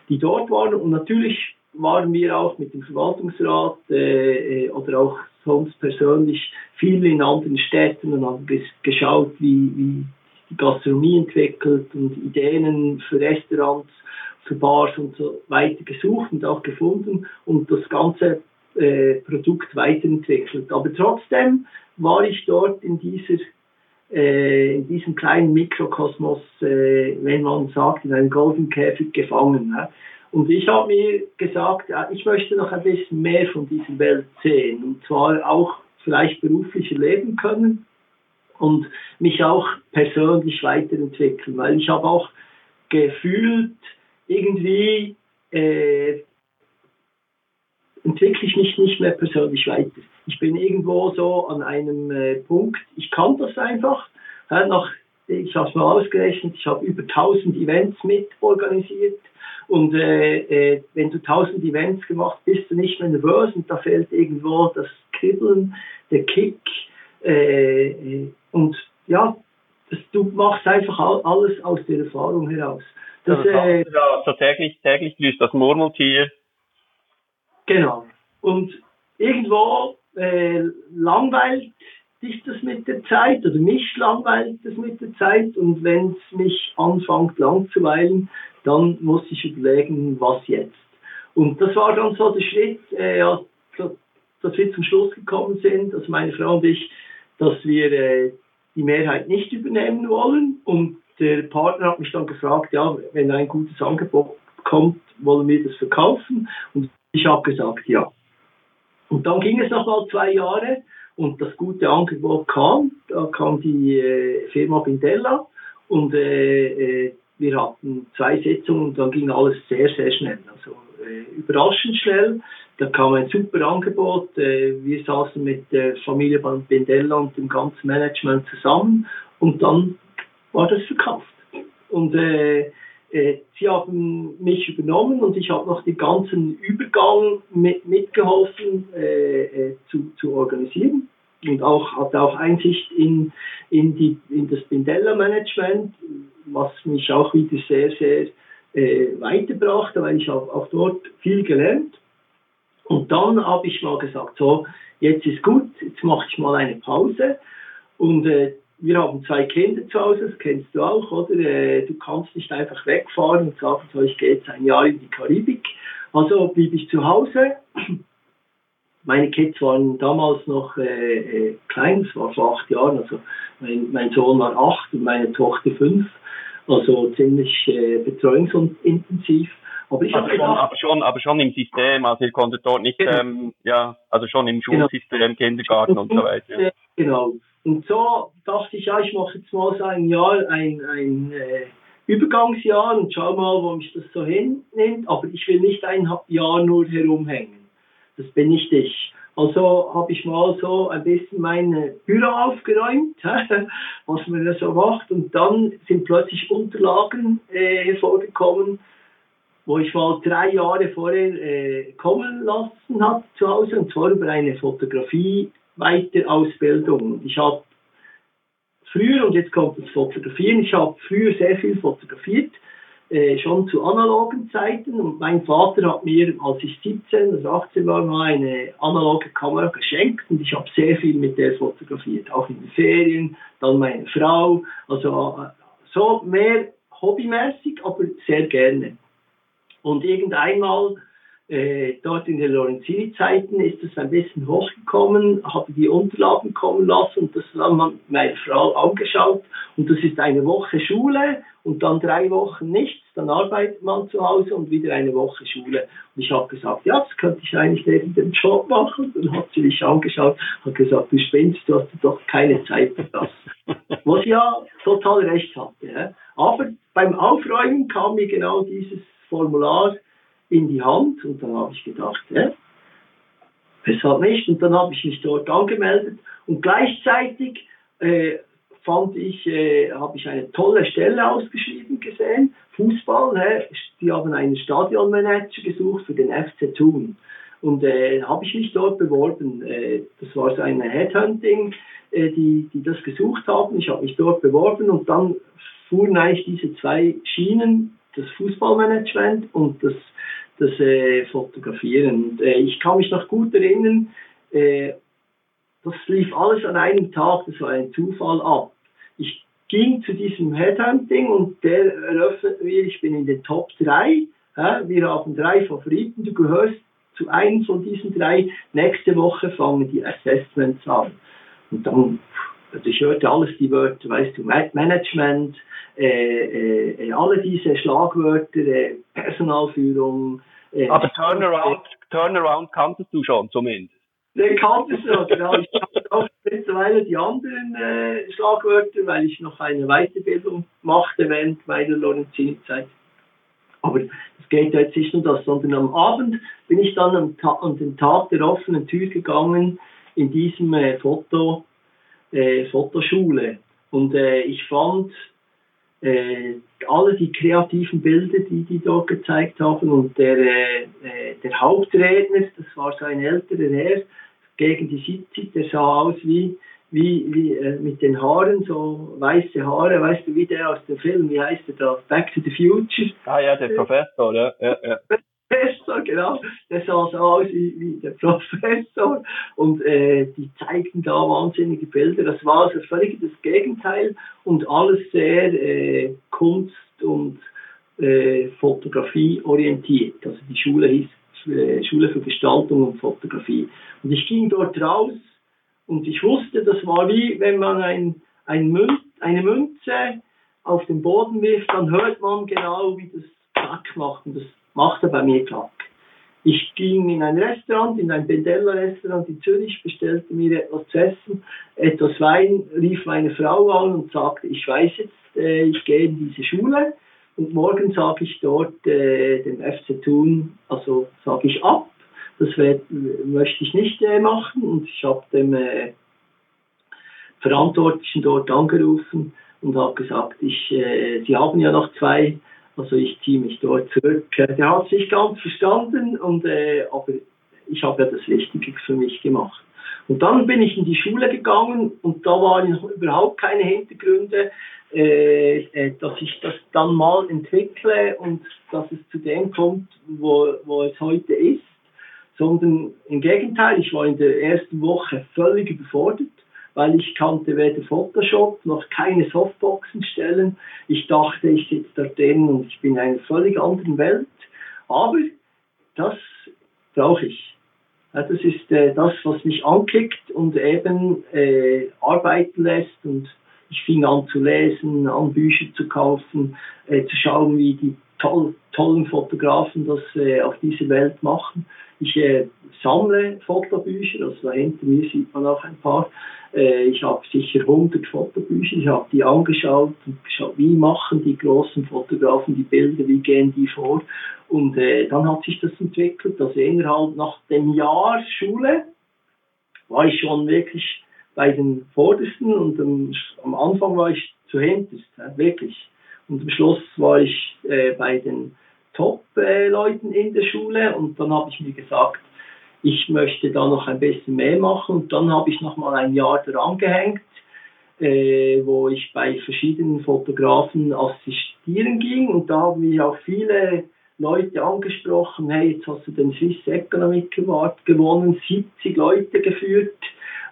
die dort waren. Und natürlich waren wir auch mit dem Verwaltungsrat äh, äh oder auch sonst persönlich viel in anderen Städten und haben geschaut, wie, wie die Gastronomie entwickelt und Ideen für Restaurants, für Bars und so weiter gesucht und auch gefunden. Und das Ganze äh, Produkt weiterentwickelt. Aber trotzdem war ich dort in dieser äh, in diesem kleinen Mikrokosmos, äh, wenn man sagt, in einem Golden Käfig gefangen. Ne? Und ich habe mir gesagt, ich möchte noch ein bisschen mehr von dieser Welt sehen und zwar auch vielleicht beruflich erleben können und mich auch persönlich weiterentwickeln, weil ich habe auch gefühlt irgendwie äh, entwickle ich mich nicht mehr persönlich weiter. Ich bin irgendwo so an einem äh, Punkt, ich kann das einfach. Ja, nach, ich habe es mal ausgerechnet, ich habe über 1000 Events mit organisiert. Und äh, äh, wenn du 1000 Events gemacht bist du nicht mehr nervös und da fehlt irgendwo das Kribbeln, der Kick. Äh, äh und ja, das, du machst einfach alles aus der Erfahrung heraus. Das, also, äh, ja, so täglich, täglich grüßt das Murmeltier Genau. Und irgendwo äh, langweilt dich das mit der Zeit oder mich langweilt das mit der Zeit und wenn es mich anfängt langzuweilen, dann muss ich überlegen, was jetzt. Und das war dann so der Schritt, äh, ja, dass wir zum Schluss gekommen sind, also meine Frau und ich, dass wir äh, die Mehrheit nicht übernehmen wollen. Und der Partner hat mich dann gefragt, ja, wenn ein gutes Angebot kommt, wollen wir das verkaufen. Und ich habe gesagt, ja. Und dann ging es noch mal zwei Jahre und das gute Angebot kam. Da kam die äh, Firma Bindella und äh, äh, wir hatten zwei Sitzungen und dann ging alles sehr, sehr schnell. Also äh, überraschend schnell. Da kam ein super Angebot. Äh, wir saßen mit der Familie Bindella und dem ganzen Management zusammen und dann war das verkauft. Und äh, äh, sie haben mich übernommen und ich habe noch den ganzen Übergang mit, mitgeholfen äh, äh, zu, zu organisieren und auch hatte auch Einsicht in, in, die, in das Bindella-Management, was mich auch wieder sehr, sehr äh, weiterbrachte, weil ich habe auch dort viel gelernt. Und dann habe ich mal gesagt, so, jetzt ist gut, jetzt mache ich mal eine Pause. Und äh, wir haben zwei Kinder zu Hause, das kennst du auch, oder? Äh, du kannst nicht einfach wegfahren und sagen, so, ich gehe jetzt ein Jahr in die Karibik. Also blieb ich zu Hause. Meine Kids waren damals noch äh, äh, klein, es war vor acht Jahren, also mein, mein Sohn war acht und meine Tochter fünf, also ziemlich äh, betreuungsintensiv. Aber, ich also schon, aber schon, aber schon im System, also ihr konntet dort nicht, genau. ähm, ja, also schon im genau. Schulsystem, genau. Kindergarten und, so weiter. Genau. Und so dachte ich, ja, ich mache jetzt mal so ein Jahr, ein, ein äh, Übergangsjahr und schau mal, wo mich das so hinnimmt. Aber ich will nicht ein Jahr nur herumhängen. Das bin nicht ich. Also habe ich mal so ein bisschen mein Büro aufgeräumt, was man ja so macht. Und dann sind plötzlich Unterlagen äh, hervorgekommen, wo ich mal drei Jahre vorher äh, kommen lassen habe zu Hause, und zwar über eine Fotografie Weiterausbildung. Ich habe früher, und jetzt kommt das Fotografieren, ich habe früher sehr viel fotografiert, äh, schon zu analogen Zeiten. Und mein Vater hat mir, als ich 17 oder 18 war, mal eine analoge Kamera geschenkt und ich habe sehr viel mit der fotografiert, auch in den Ferien, dann meine Frau, also äh, so mehr hobbymäßig, aber sehr gerne. Und irgendeinmal äh, dort in den Lorenzini-Zeiten ist es ein bisschen hochgekommen, habe die Unterlagen kommen lassen und das haben meine Frau angeschaut und das ist eine Woche Schule und dann drei Wochen nichts, dann arbeitet man zu Hause und wieder eine Woche Schule. Und ich habe gesagt, ja, das könnte ich eigentlich neben dem Job machen. Dann hat sie mich angeschaut, hat gesagt, du spinnst, du hast doch keine Zeit für das. Was ja total recht hatte. Ja. Aber beim Aufräumen kam mir genau dieses Formular in die Hand und dann habe ich gedacht, ja, weshalb nicht? Und dann habe ich mich dort angemeldet und gleichzeitig äh, fand ich, äh, habe ich eine tolle Stelle ausgeschrieben gesehen, Fußball, hä? die haben einen Stadionmanager gesucht für den FC Thun. Und äh, habe ich mich dort beworben. Äh, das war so eine Headhunting, äh, die, die das gesucht haben. Ich habe mich dort beworben und dann fuhren eigentlich diese zwei Schienen, das Fußballmanagement und das das äh, Fotografieren. Und, äh, ich kann mich noch gut erinnern, äh, das lief alles an einem Tag, das war ein Zufall ab. Ich ging zu diesem Headhunting und der eröffnet mir, ich bin in den Top 3. Ja, wir haben drei Favoriten, du gehörst zu einem von diesen drei. Nächste Woche fangen die Assessments an. Und dann, also ich hörte alles die Wörter, weißt du, Management, äh, äh, äh alle diese Schlagwörter, äh, Personalführung, aber Turnaround, Turnaround kanntest du schon zumindest. Den kanntest du, genau. Ich kannte auch mittlerweile die anderen äh, Schlagwörter, weil ich noch eine Weiterbildung machte während meiner Lorenzini-Zeit. Aber es geht jetzt nicht nur das, sondern am Abend bin ich dann am Ta an den Tag der offenen Tür gegangen in diesem äh, Foto, äh, Fotoschule. Und äh, ich fand äh, alle die kreativen Bilder, die die dort gezeigt haben und der, äh, äh der Hauptredner, das war so ein älterer Herr, gegen die 70, der sah aus wie, wie, wie äh, mit den Haaren, so weiße Haare, weißt du, wie der aus dem Film, wie heißt der da, Back to the Future. Ah ja, der Professor, ja. ja, ja. Professor, genau. Der sah so aus wie, wie der Professor. Und äh, die zeigten da wahnsinnige Bilder. Das war also völlig das Gegenteil und alles sehr äh, Kunst und äh, Fotografie orientiert. Also die Schule hieß äh, Schule für Gestaltung und Fotografie. Und ich ging dort raus und ich wusste, das war wie wenn man ein, ein Mün eine Münze auf den Boden wirft, dann hört man genau, wie das Klack macht. Und das machte bei mir Klack. Ich ging in ein Restaurant, in ein Bendella-Restaurant in Zürich, bestellte mir etwas zu essen, etwas Wein, rief meine Frau an und sagte, ich weiß jetzt, äh, ich gehe in diese Schule. Und morgen sage ich dort äh, dem FC Thun, also sage ich ab, das werd, möchte ich nicht äh, machen. Und ich habe dem äh, Verantwortlichen dort angerufen und habe gesagt, ich, äh, Sie haben ja noch zwei also ich ziehe mich dort zurück. Der hat sich ganz verstanden, und, äh, aber ich habe ja das Richtige für mich gemacht. Und dann bin ich in die Schule gegangen und da waren überhaupt keine Hintergründe, äh, äh, dass ich das dann mal entwickle und dass es zu dem kommt, wo, wo es heute ist, sondern im Gegenteil, ich war in der ersten Woche völlig überfordert weil ich kannte weder Photoshop noch keine Softboxen stellen. Ich dachte, ich sitze da drin und ich bin in einer völlig anderen Welt. Aber das brauche ich. Ja, das ist äh, das, was mich ankickt und eben äh, arbeiten lässt. Und ich fing an zu lesen, an Bücher zu kaufen, äh, zu schauen, wie die toll, tollen Fotografen das äh, auf dieser Welt machen. Ich äh, sammle Fotobücher, also da hinter mir sieht man auch ein paar. Äh, ich habe sicher 100 Fotobücher, ich habe die angeschaut und geschaut, wie machen die großen Fotografen die Bilder, wie gehen die vor. Und äh, dann hat sich das entwickelt, also innerhalb nach dem Jahr Schule war ich schon wirklich bei den Vordersten und am, am Anfang war ich zu hinterst, wirklich. Und am Schluss war ich äh, bei den Top-Leuten in der Schule. Und dann habe ich mir gesagt, ich möchte da noch ein bisschen mehr machen. Und dann habe ich noch mal ein Jahr dran gehängt, äh, wo ich bei verschiedenen Fotografen assistieren ging. Und da haben mich auch viele Leute angesprochen, hey, jetzt hast du den Swiss Economic Award gewonnen, 70 Leute geführt.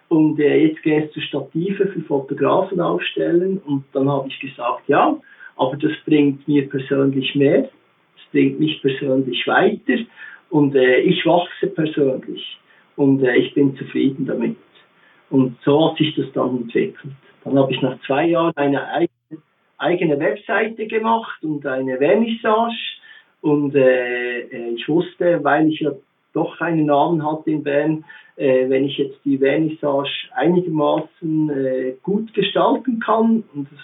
Und äh, jetzt gehst du Stative für Fotografen aufstellen. Und dann habe ich gesagt, ja, aber das bringt mir persönlich mehr, bringt mich persönlich weiter Und äh, ich wachse persönlich und äh, ich bin zufrieden damit. Und so hat sich das dann entwickelt. Dann habe ich nach zwei Jahren eine eigene, eigene Webseite gemacht und eine Vernissage. Und äh, äh, ich wusste, weil ich ja doch einen Namen hatte in Bern, äh, wenn ich jetzt die Vernissage einigermaßen äh, gut gestalten kann, und das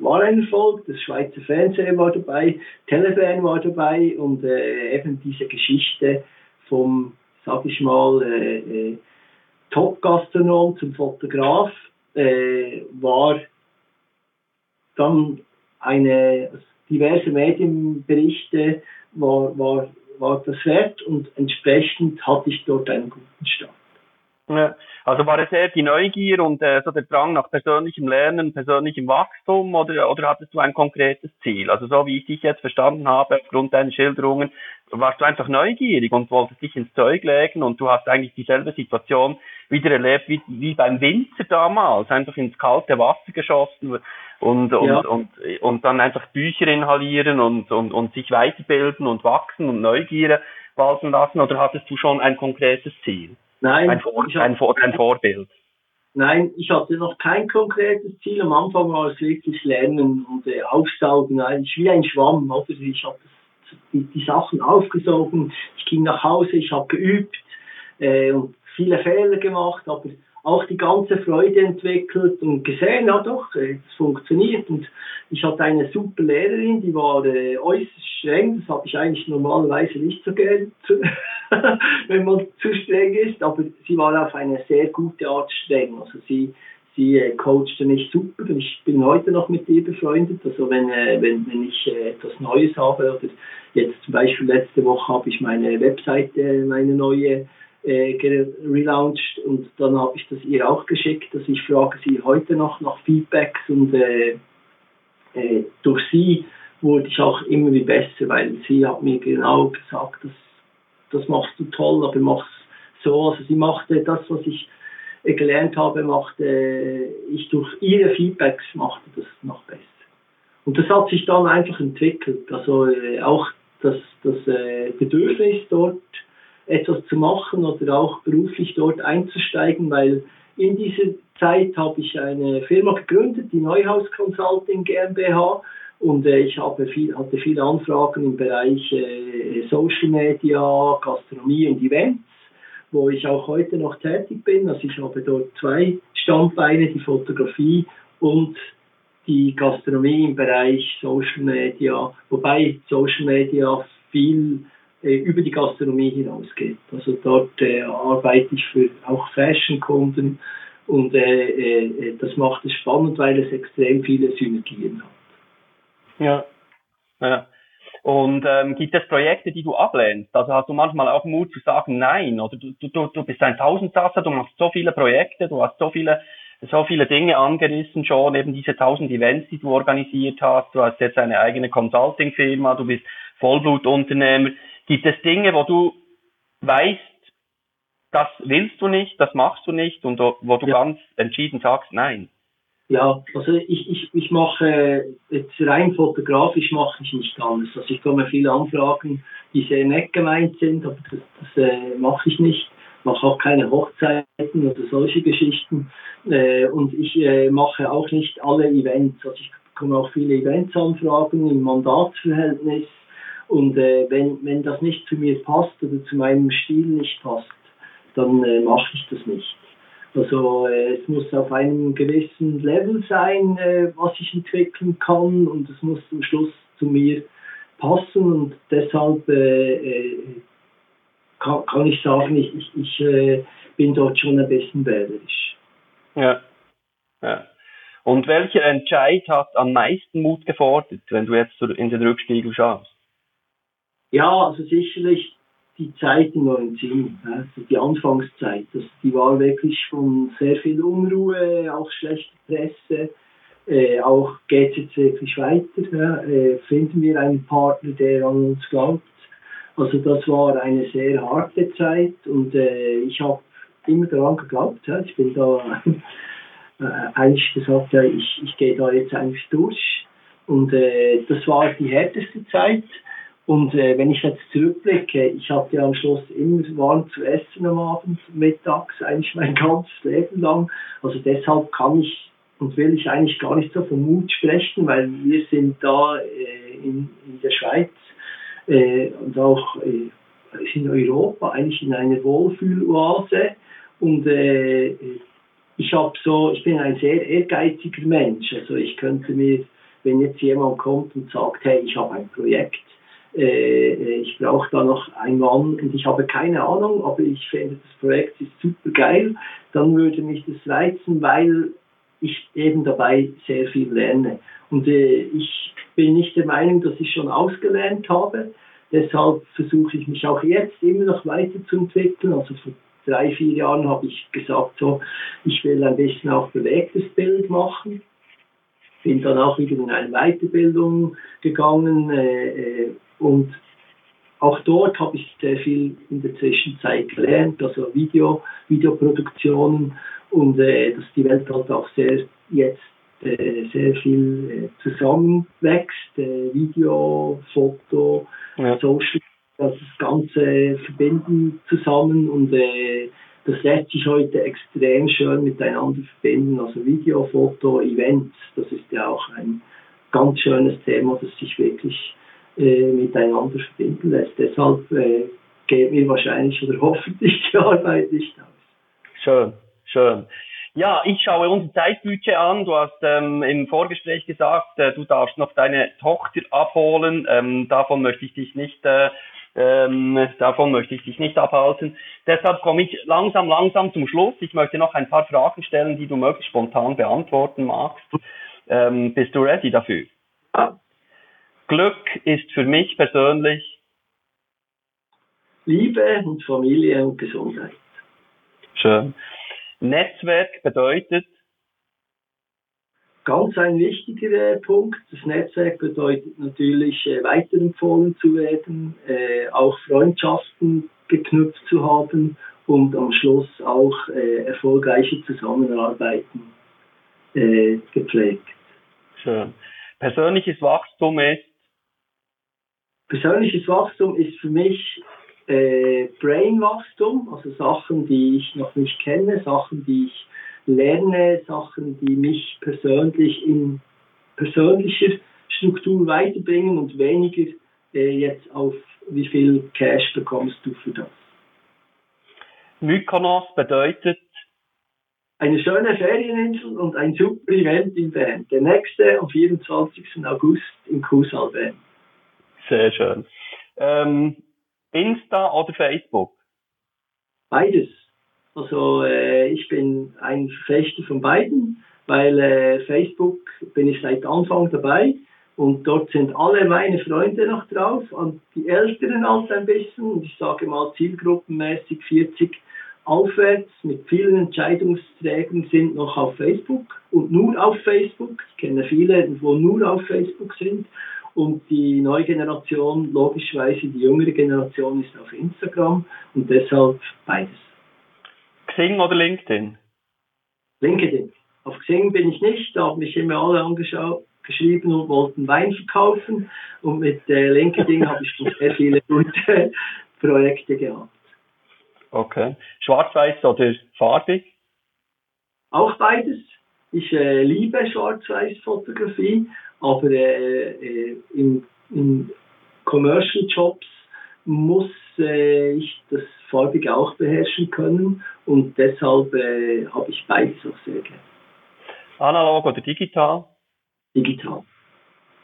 war ein Erfolg, das Schweizer Fernsehen war dabei, Telefern war dabei und äh, eben diese Geschichte vom, sag ich mal, äh, äh, Top-Gastronom zum Fotograf äh, war dann eine diverse Medienberichte war, war, war das wert und entsprechend hatte ich dort einen guten Start. Ja, also war es eher die Neugier und äh, so der Drang nach persönlichem Lernen, persönlichem Wachstum oder, oder hattest du ein konkretes Ziel? Also so wie ich dich jetzt verstanden habe, aufgrund deiner Schilderungen, warst du einfach neugierig und wolltest dich ins Zeug legen und du hast eigentlich dieselbe Situation wieder erlebt wie, wie beim Winzer damals, einfach ins kalte Wasser geschossen und, und, ja. und, und dann einfach Bücher inhalieren und, und, und sich weiterbilden und wachsen und Neugier walten lassen oder hattest du schon ein konkretes Ziel? Nein. Ein, Vor ein, Vor ein Vorbild. Nein, ich hatte noch kein konkretes Ziel. Am Anfang war es wirklich Lernen und äh, Aufsaugen, eigentlich wie ein Schwamm. Oder? Ich habe die, die Sachen aufgesogen, ich ging nach Hause, ich habe geübt äh, und viele Fehler gemacht, aber auch die ganze Freude entwickelt und gesehen, ja doch, es funktioniert. Und ich hatte eine super Lehrerin, die war äh, äußerst streng, das habe ich eigentlich normalerweise nicht so gern, wenn man zu streng ist, aber sie war auf eine sehr gute Art streng. Also sie, sie äh, coachte mich super und ich bin heute noch mit ihr befreundet. Also wenn, äh, wenn, wenn ich äh, etwas Neues habe oder jetzt zum Beispiel letzte Woche habe ich meine Webseite, meine neue relaunched und dann habe ich das ihr auch geschickt. Also ich frage sie heute noch nach Feedbacks und äh, äh, durch sie wurde ich auch immer wie besser, weil sie hat mir genau gesagt, das, das machst du toll, aber mach's so. Also sie machte das, was ich äh, gelernt habe, machte ich durch ihre Feedbacks machte das noch besser. Und das hat sich dann einfach entwickelt. Also äh, auch das, das äh, Bedürfnis dort etwas zu machen oder auch beruflich dort einzusteigen, weil in dieser Zeit habe ich eine Firma gegründet, die Neuhaus Consulting GmbH und äh, ich habe viel, hatte viele Anfragen im Bereich äh, Social Media, Gastronomie und Events, wo ich auch heute noch tätig bin. Also ich habe dort zwei Standbeine, die Fotografie und die Gastronomie im Bereich Social Media, wobei Social Media viel äh, über die Gastronomie hinausgeht. Also dort äh, arbeite ich für auch Fashion-Kunden und äh, äh, das macht es spannend, weil es extrem viele Synergien hat. Ja, ja. Und ähm, gibt es Projekte, die du ablehnst? Also hast du manchmal auch Mut zu sagen Nein? Oder du, du, du bist ein Tausendsasser, du machst so viele Projekte, du hast so viele, so viele Dinge angerissen schon, eben diese tausend Events, die du organisiert hast. Du hast jetzt eine eigene Consulting-Firma, du bist Vollblutunternehmer. Gibt es Dinge, wo du weißt, das willst du nicht, das machst du nicht und wo du ja. ganz entschieden sagst, nein? Ja, also ich, ich, ich mache jetzt rein fotografisch mache ich nicht alles. Also ich komme viele Anfragen, die sehr nett gemeint sind, aber das, das äh, mache ich nicht. Ich mache auch keine Hochzeiten oder solche Geschichten. Äh, und ich äh, mache auch nicht alle Events. Also ich bekomme auch viele Eventsanfragen im Mandatsverhältnis und äh, wenn, wenn das nicht zu mir passt oder zu meinem Stil nicht passt, dann äh, mache ich das nicht. Also äh, es muss auf einem gewissen Level sein, äh, was ich entwickeln kann und es muss zum Schluss zu mir passen und deshalb äh, äh kann, kann, ich sagen, ich, ich, ich äh, bin dort schon ein bisschen wählerisch. Ja. ja. Und welcher Entscheid hat am meisten Mut gefordert, wenn du jetzt in den Rückspiegel schaust? Ja, also sicherlich die Zeit in Lorenzin, also die Anfangszeit, das, die war wirklich von sehr viel Unruhe, auch schlechte Presse, äh, auch geht es jetzt wirklich weiter, äh, finden wir einen Partner, der an uns glaubt. Also das war eine sehr harte Zeit und äh, ich habe immer daran geglaubt, ja, ich bin da äh, eigentlich gesagt, ja, ich, ich gehe da jetzt eigentlich durch und äh, das war die härteste Zeit Und äh, wenn ich jetzt zurückblicke, ich hatte ja am Schluss immer warm zu essen am Abend, mittags, eigentlich mein ganzes Leben lang. Also deshalb kann ich und will ich eigentlich gar nicht so vom Mut sprechen, weil wir sind da äh, in, in der Schweiz äh, und auch äh, in Europa eigentlich in einer Wohlfühloase und äh, ich habe so, ich bin ein sehr ehrgeiziger Mensch. Also ich könnte mir, wenn jetzt jemand kommt und sagt, hey, ich habe ein Projekt, äh, ich brauche da noch einen Mann und ich habe keine Ahnung, aber ich finde das Projekt ist super geil, dann würde mich das reizen, weil ich eben dabei sehr viel lerne. Und äh, ich bin nicht der Meinung, dass ich schon ausgelernt habe. Deshalb versuche ich mich auch jetzt immer noch weiterzuentwickeln. Also vor drei, vier Jahren habe ich gesagt, so, ich will ein bisschen auch bewegtes Bild machen. Bin dann auch wieder in eine Weiterbildung gegangen äh, äh und auch dort habe ich sehr viel in der Zwischenzeit gelernt, also Video, Videoproduktionen und äh, dass die Welt halt auch sehr jetzt äh, sehr viel äh, zusammenwächst, äh, Video, Foto, ja. Social, das Ganze verbinden zusammen und äh, das lässt sich heute extrem schön miteinander verbinden, also Video, Foto, Events, das ist ja auch ein ganz schönes Thema, das sich wirklich äh, miteinander verbinden lässt. Deshalb äh, geht mir wahrscheinlich oder hoffentlich die Arbeit nicht aus. Schön, schön. Ja, ich schaue unser Zeitbudget an. Du hast ähm, im Vorgespräch gesagt, äh, du darfst noch deine Tochter abholen. Ähm, davon möchte ich dich nicht, äh, ähm, davon möchte ich dich nicht abhalten. Deshalb komme ich langsam, langsam zum Schluss. Ich möchte noch ein paar Fragen stellen, die du möglichst spontan beantworten magst. Ähm, bist du ready dafür? Ja. Glück ist für mich persönlich Liebe und Familie und Gesundheit. Schön. Netzwerk bedeutet? Ganz ein wichtiger Punkt. Das Netzwerk bedeutet natürlich, äh, weiterempfohlen zu werden, äh, auch Freundschaften geknüpft zu haben und am Schluss auch äh, erfolgreiche Zusammenarbeiten äh, gepflegt. Schön. Persönliches Wachstum ist? Persönliches Wachstum ist für mich äh, Brainwachstum, also Sachen, die ich noch nicht kenne, Sachen, die ich lerne, Sachen, die mich persönlich in persönlicher Struktur weiterbringen und weniger äh, jetzt auf wie viel Cash bekommst du für das. Mykonos bedeutet eine schöne Ferieninsel und ein super Event in Bern. Der nächste am 24. August im Kusal Bern. Sehr schön. Ähm, Insta oder Facebook? Beides. Also äh, ich bin ein Verfechter von beiden, weil äh, Facebook bin ich seit Anfang dabei und dort sind alle meine Freunde noch drauf und die Älteren halt ein bisschen und ich sage mal zielgruppenmäßig 40 aufwärts mit vielen Entscheidungsträgern sind noch auf Facebook und nur auf Facebook. Ich kenne viele, wo nur auf Facebook sind und die neue Generation, logischerweise die jüngere Generation, ist auf Instagram und deshalb beides. Xing oder LinkedIn? LinkedIn. Auf Xing bin ich nicht, da haben mich immer alle angeschaut, geschrieben und wollten Wein verkaufen und mit äh, LinkedIn habe ich schon sehr viele gute Projekte gehabt. Okay. Schwarz-Weiß oder farbig? Auch beides. Ich äh, liebe Schwarz-Weiß-Fotografie aber äh, äh, in, in Commercial Jobs muss äh, ich das Farbige auch beherrschen können und deshalb äh, habe ich beides auch sehr gerne. Analog oder digital? Digital.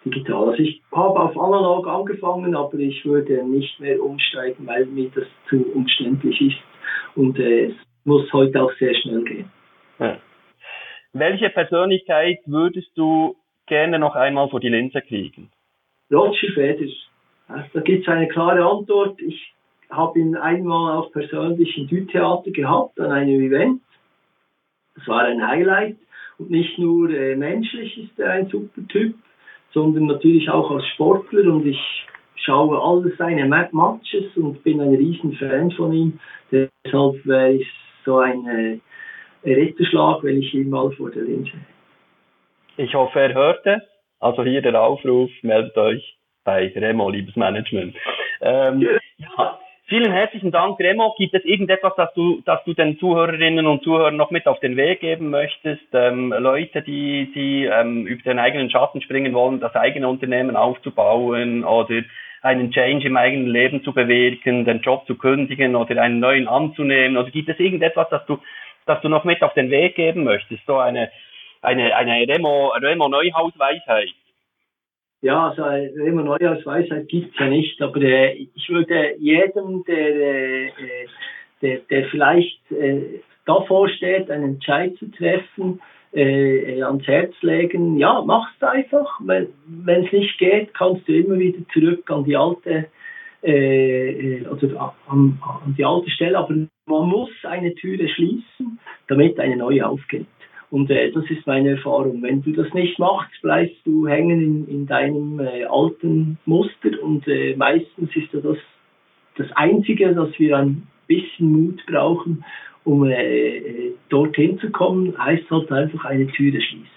Digital. Also ich habe auf analog angefangen, aber ich würde nicht mehr umsteigen, weil mir das zu umständlich ist und äh, es muss heute auch sehr schnell gehen. Ja. Welche Persönlichkeit würdest du gerne noch einmal vor die Linse kriegen? Roger Federer. Da gibt es eine klare Antwort. Ich habe ihn einmal auch persönlich im Dü-Theater gehabt, an einem Event. Das war ein Highlight. Und nicht nur äh, menschlich ist er ein super Typ, sondern natürlich auch als Sportler. Und ich schaue alle seine Matches und bin ein riesen Fan von ihm. Deshalb wäre ich so ein äh, Ritterschlag, wenn ich ihn mal vor der Linse hätte. Ich hoffe, er hört es. Also hier der Aufruf, meldet euch bei Remo, liebes Management. Ähm, ja, vielen herzlichen Dank, Remo. Gibt es irgendetwas, das du, das du den Zuhörerinnen und Zuhörern noch mit auf den Weg geben möchtest? Ähm, Leute, die, die ähm, über den eigenen Schatten springen wollen, das eigene Unternehmen aufzubauen oder einen Change im eigenen Leben zu bewirken, den Job zu kündigen oder einen neuen anzunehmen? Oder gibt es irgendetwas, das du, das du noch mit auf den Weg geben möchtest? So eine, eine, eine Remo, Remo Neuhaus-Weisheit? Ja, also eine Remo Neuhaus-Weisheit gibt's ja nicht, aber äh, ich würde jedem, der, äh, der, der vielleicht äh, davor steht, einen Entscheid zu treffen, äh, ans Herz legen, ja, mach's einfach. Wenn es nicht geht, kannst du immer wieder zurück an die alte äh, oder an, an die alte Stelle, aber man muss eine Türe schließen, damit eine neue aufgeht. Und äh, das ist meine Erfahrung. Wenn du das nicht machst, bleibst du hängen in, in deinem äh, alten Muster und äh, meistens ist das das Einzige, dass wir ein bisschen Mut brauchen, um äh, dorthin zu kommen, heißt halt einfach eine Türe schließen.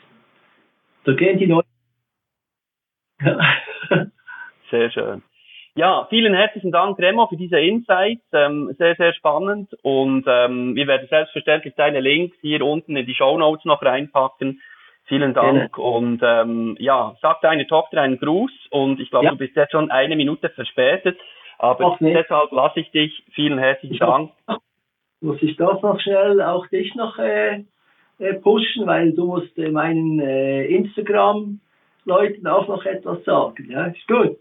Da gehen die neuen. sehr schön. Ja, vielen herzlichen Dank, Remo, für diese Insights. Ähm, sehr, sehr spannend. Und ähm, wir werden selbstverständlich deine Links hier unten in die Show Notes noch reinpacken. Vielen Dank. Gerne. Und ähm, ja, sag deiner Tochter einen Gruß. Und ich glaube, ja. du bist jetzt schon eine Minute verspätet. Aber deshalb lasse ich dich. Vielen herzlichen ich Dank. Muss ich das noch schnell auch dich noch äh, äh, pushen, weil du musst äh, meinen äh, Instagram-Leuten auch noch etwas sagen. Ja, ist gut.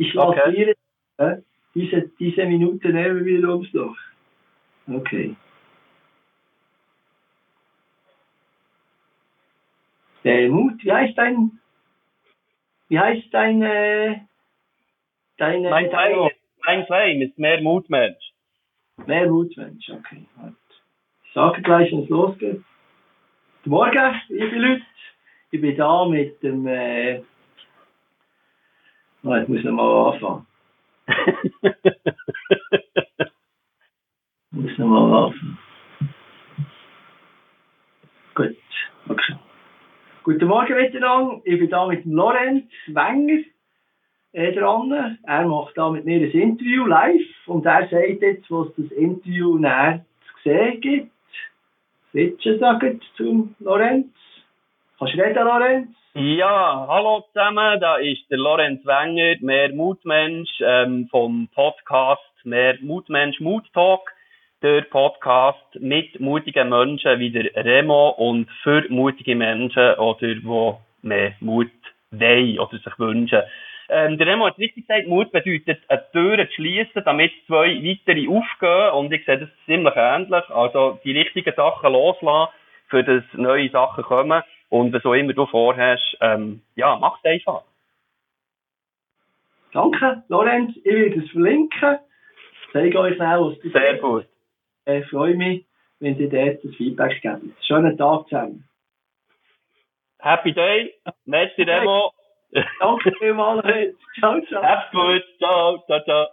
Ich lasse okay. dir äh, diese, diese Minute nehmen wir uns noch. Okay. Der Mut, wie heißt dein, wie heißt dein, äh, deine, mein, Claim, mein Claim ist mehr Mutmensch. Mehr Mutmensch, okay. Ich sage gleich, wenn es losgeht. Guten Morgen, liebe Leute. Ich bin da mit dem, äh, oh, jetzt muss ich nochmal anfangen. ich muss nochmal anfangen. Gut, okay. Guten Morgen miteinander. Ich bin da mit dem Lorenz Wenger äh, dran. Er macht da mit mir ein Interview live und er sagt jetzt, was das Interview näher zu sehen gibt. Switchen sagen zum Lorenz. Kannst du reden, Lorenz? Ja, hallo zusammen, da ist der Lorenz Wenger, mehr Mutmensch ähm, vom Podcast Mehr Mutmensch Mut Talk. Der Podcast mit mutigen Menschen wie der Remo und für mutige Menschen oder die mehr Mut wollen oder sich wünschen. Ähm, der Remo hat richtig gesagt, Mut bedeutet, eine Tür zu schließen, damit zwei weitere aufgehen. Und ich sehe das ziemlich ähnlich. Also, die richtigen Sachen loslassen, für das neue Sachen kommen. Und was auch immer du vorhast, ähm, ja, mach's einfach. Danke, Lorenz. Ich werde es verlinken. Ich zeige euch schnell, was das Sehr gut. Ich freue mich, wenn ihr dort das Feedback gebt. Schönen Tag zusammen. Happy Day. Merci, Remo. Danke vielmals. Ciao, ciao. Hab's gut. Ciao, ciao, ciao.